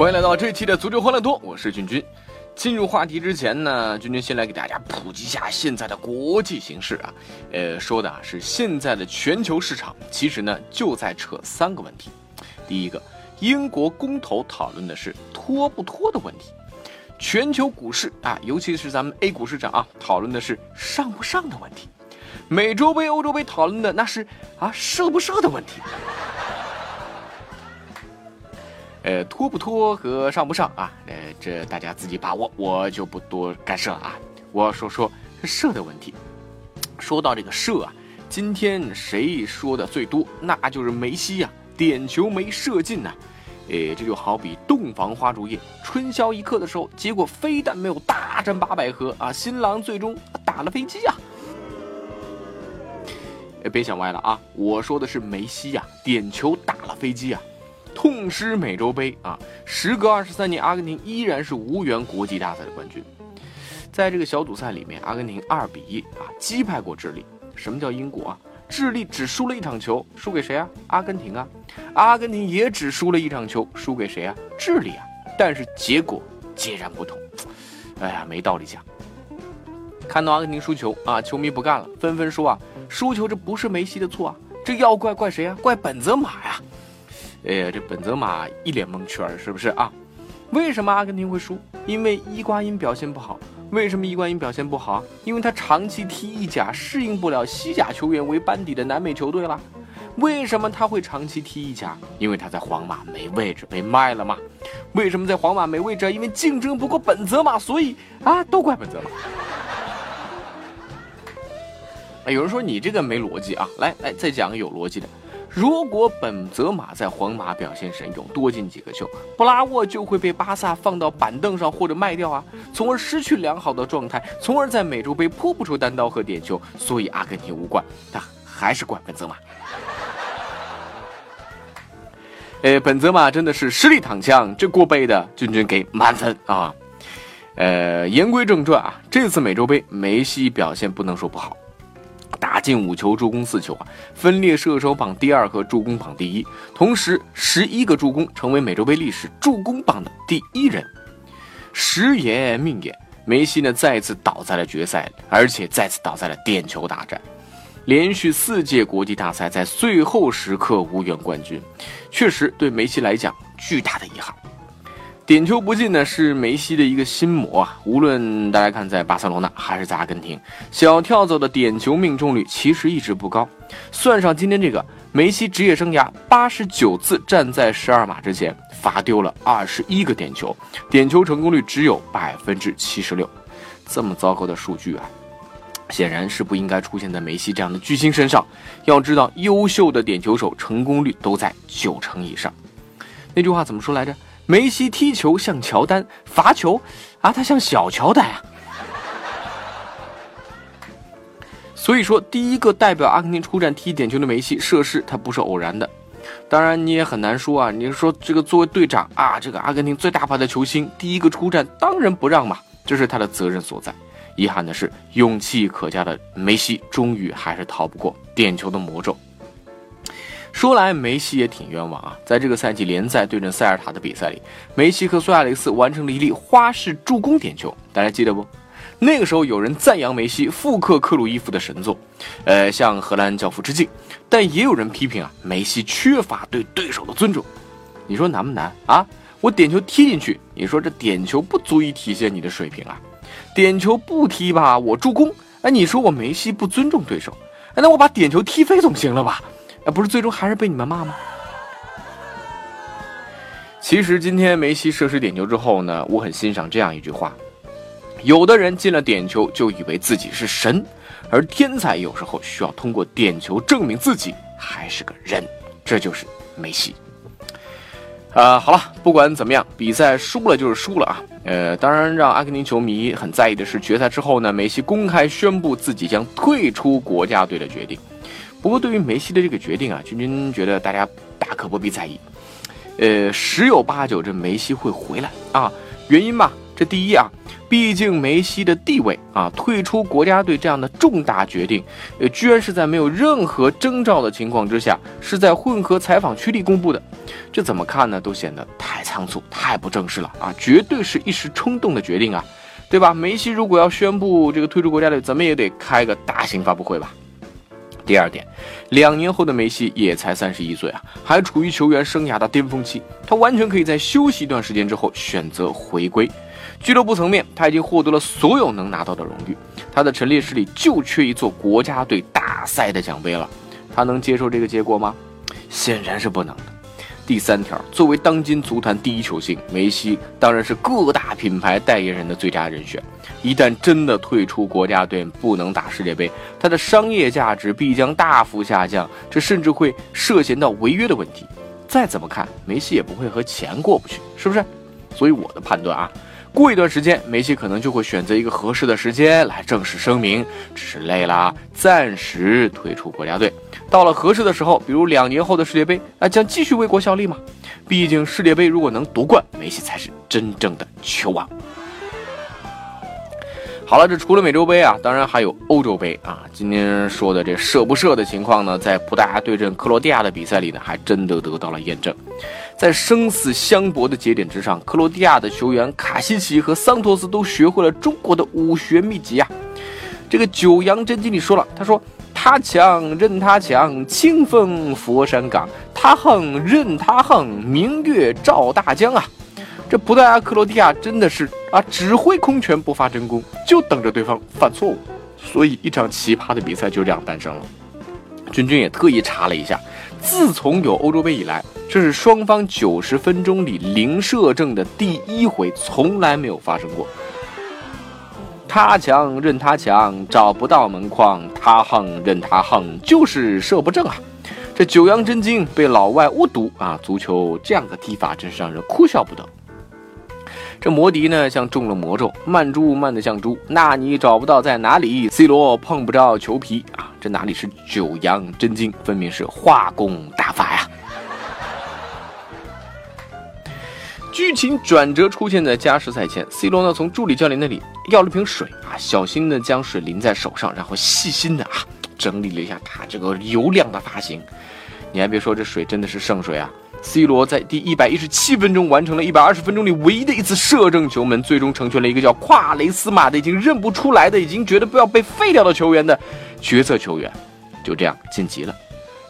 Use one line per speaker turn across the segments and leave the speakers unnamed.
欢迎来到这期的足球欢乐多，我是俊君。进入话题之前呢，君君先来给大家普及一下现在的国际形势啊。呃，说的啊是现在的全球市场，其实呢就在扯三个问题。第一个，英国公投讨论的是脱不脱的问题；全球股市啊，尤其是咱们 A 股市场啊，讨论的是上不上的问题；美洲杯、欧洲杯讨论的那是啊射不射的问题。呃，脱不脱和上不上啊？呃，这大家自己把握，我就不多干涉了啊。我要说说射的问题。说到这个射啊，今天谁说的最多？那就是梅西呀，点球没射进呐。诶，这就好比洞房花烛夜，春宵一刻的时候，结果非但没有大战八百合啊，新郎最终打了飞机呀。别想歪了啊，我说的是梅西呀，点球打了飞机啊。痛失美洲杯啊！时隔二十三年，阿根廷依然是无缘国际大赛的冠军。在这个小组赛里面，阿根廷二比一啊击败过智利。什么叫英国啊？智利只输了一场球，输给谁啊？阿根廷啊！阿根廷也只输了一场球，输给谁啊？智利啊！但是结果截然不同。哎呀，没道理讲。看到阿根廷输球啊，球迷不干了，纷纷说啊，输球这不是梅西的错啊，这要怪怪谁啊？怪本泽马呀！呀，这本泽马一脸蒙圈，是不是啊？为什么阿根廷会输？因为伊瓜因表现不好。为什么伊瓜因表现不好？因为他长期踢意甲，适应不了西甲球员为班底的南美球队了。为什么他会长期踢意甲？因为他在皇马没位置，被卖了嘛。为什么在皇马没位置？因为竞争不过本泽马，所以啊，都怪本泽马。哎，有人说你这个没逻辑啊！来来，再讲个有逻辑的。如果本泽马在皇马表现神勇，多进几个球，布拉沃就会被巴萨放到板凳上或者卖掉啊，从而失去良好的状态，从而在美洲杯扑不出单刀和点球，所以阿根廷无冠，但还是怪本泽马。哎，本泽马真的是实力躺枪，这过杯的君君给满分啊。呃，言归正传啊，这次美洲杯梅西表现不能说不好。打进五球，助攻四球啊，分列射手榜第二和助攻榜第一，同时十一个助攻，成为美洲杯历史助攻榜的第一人。时也命也，梅西呢再次倒在了决赛，而且再次倒在了点球大战。连续四届国际大赛在最后时刻无缘冠军，确实对梅西来讲巨大的遗憾。点球不进呢，是梅西的一个心魔啊！无论大家看在巴塞罗那还是在阿根廷，小跳蚤的点球命中率其实一直不高。算上今天这个，梅西职业生涯八十九次站在十二码之前罚丢了二十一个点球，点球成功率只有百分之七十六。这么糟糕的数据啊，显然是不应该出现在梅西这样的巨星身上。要知道，优秀的点球手成功率都在九成以上。那句话怎么说来着？梅西踢球像乔丹，罚球啊，他像小乔丹啊。所以说，第一个代表阿根廷出战踢点球的梅西射失，他不是偶然的。当然，你也很难说啊。你说这个作为队长啊，这个阿根廷最大牌的球星，第一个出战当仁不让嘛，这是他的责任所在。遗憾的是，勇气可嘉的梅西终于还是逃不过点球的魔咒。说来梅西也挺冤枉啊，在这个赛季联赛对阵塞尔塔的比赛里，梅西和苏亚雷斯完成了一粒花式助攻点球，大家记得不？那个时候有人赞扬梅西复刻克鲁伊夫的神作，呃，向荷兰教父致敬，但也有人批评啊，梅西缺乏对对手的尊重。你说难不难啊？我点球踢进去，你说这点球不足以体现你的水平啊？点球不踢吧，我助攻，哎，你说我梅西不尊重对手，哎，那我把点球踢飞总行了吧？哎，不是，最终还是被你们骂吗？其实今天梅西射失点球之后呢，我很欣赏这样一句话：有的人进了点球就以为自己是神，而天才有时候需要通过点球证明自己还是个人，这就是梅西。啊，好了，不管怎么样，比赛输了就是输了啊。呃，当然，让阿根廷球迷很在意的是，决赛之后呢，梅西公开宣布自己将退出国家队的决定。不过，对于梅西的这个决定啊，君君觉得大家大可不必在意。呃，十有八九这梅西会回来啊。原因嘛，这第一啊。毕竟梅西的地位啊，退出国家队这样的重大决定，呃，居然是在没有任何征兆的情况之下，是在混合采访区里公布的，这怎么看呢？都显得太仓促、太不正式了啊！绝对是一时冲动的决定啊，对吧？梅西如果要宣布这个退出国家队，怎么也得开个大型发布会吧？第二点，两年后的梅西也才三十一岁啊，还处于球员生涯的巅峰期，他完全可以在休息一段时间之后选择回归。俱乐部层面，他已经获得了所有能拿到的荣誉，他的陈列室里就缺一座国家队大赛的奖杯了。他能接受这个结果吗？显然是不能的。第三条，作为当今足坛第一球星，梅西当然是各大品牌代言人的最佳人选。一旦真的退出国家队，不能打世界杯，他的商业价值必将大幅下降，这甚至会涉嫌到违约的问题。再怎么看，梅西也不会和钱过不去，是不是？所以我的判断啊。过一段时间，梅西可能就会选择一个合适的时间来正式声明，只是累了，暂时退出国家队。到了合适的时候，比如两年后的世界杯，那将继续为国效力嘛。毕竟世界杯如果能夺冠，梅西才是真正的球王。好了，这除了美洲杯啊，当然还有欧洲杯啊。今天说的这射不射的情况呢，在葡萄牙对阵克罗地亚的比赛里呢，还真的得到了验证。在生死相搏的节点之上，克罗地亚的球员卡西奇和桑托斯都学会了中国的武学秘籍啊。这个九阳真经里说了，他说：“他强任他强，清风佛山岗；他横任他横，明月照大江啊。”这葡萄牙、克罗地亚真的是啊，只会空拳不发真功，就等着对方犯错误。所以一场奇葩的比赛就这样诞生了。君君也特意查了一下，自从有欧洲杯以来，这是双方九十分钟里零射正的第一回，从来没有发生过。他强任他强，找不到门框；他横任他横，就是射不正啊。这九阳真经被老外误读啊，足球这样的踢法真是让人哭笑不得。这摩迪呢，像中了魔咒，慢猪慢的像猪。那你找不到在哪里？C 罗碰不着球皮啊！这哪里是九阳真经，分明是化功大法呀！剧情转折出现在加时赛前，C 罗呢从助理教练那里要了瓶水啊，小心的将水淋在手上，然后细心的啊整理了一下他这个油亮的发型。你还别说，这水真的是圣水啊！C 罗在第一百一十七分钟完成了一百二十分钟里唯一的一次射正球门，最终成全了一个叫夸雷斯马的已经认不出来的、已经觉得不要被废掉的球员的角色球员，就这样晋级了。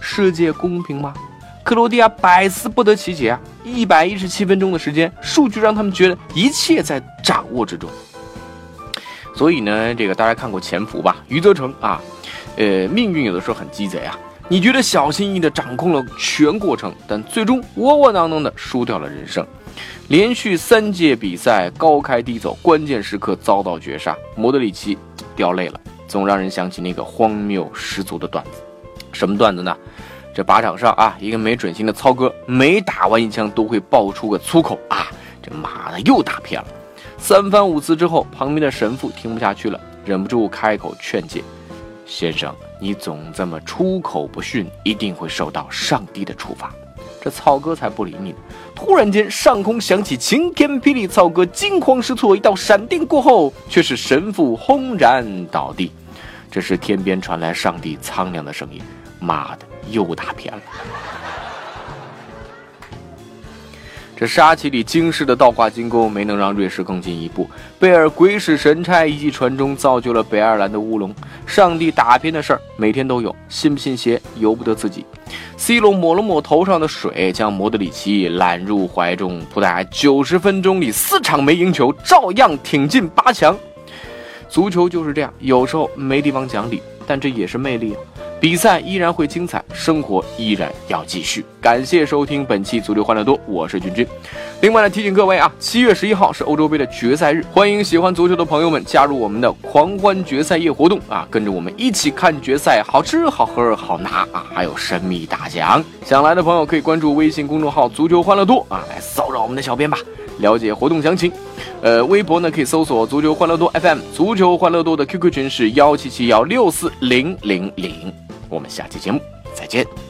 世界公平吗？克罗地亚百思不得其解啊！一百一十七分钟的时间，数据让他们觉得一切在掌握之中。所以呢，这个大家看过《潜伏》吧？余则成啊，呃，命运有的时候很鸡贼啊。你觉得小心翼翼地掌控了全过程，但最终窝窝囊囊地输掉了人生。连续三届比赛高开低走，关键时刻遭到绝杀，莫德里奇掉泪了，总让人想起那个荒谬十足的段子。什么段子呢？这靶场上啊，一个没准心的操哥，每打完一枪都会爆出个粗口啊，这妈的又打偏了。三番五次之后，旁边的神父听不下去了，忍不住开口劝诫。先生，你总这么出口不逊，一定会受到上帝的处罚。这草哥才不理你呢！突然间，上空响起晴天霹雳，草哥惊慌失措。一道闪电过后，却是神父轰然倒地。这时，天边传来上帝苍凉的声音：“妈的，又打偏了。”这沙奇里惊世的倒挂金钩没能让瑞士更进一步，贝尔鬼使神差一记传中造就了北爱尔兰的乌龙。上帝打偏的事儿每天都有，信不信邪由不得自己。C 罗抹了抹头上的水，将莫德里奇揽入怀中。葡萄牙九十分钟里四场没赢球，照样挺进八强。足球就是这样，有时候没地方讲理，但这也是魅力啊。比赛依然会精彩，生活依然要继续。感谢收听本期足球欢乐多，我是君君。另外呢，提醒各位啊，七月十一号是欧洲杯的决赛日，欢迎喜欢足球的朋友们加入我们的狂欢决赛夜活动啊，跟着我们一起看决赛，好吃好喝好拿啊，还有神秘大奖。想来的朋友可以关注微信公众号“足球欢乐多”啊，来骚扰我们的小编吧，了解活动详情。呃，微博呢可以搜索“足球欢乐多 FM”，足球欢乐多的 QQ 群是幺七七幺六四零零零。我们下期节目再见。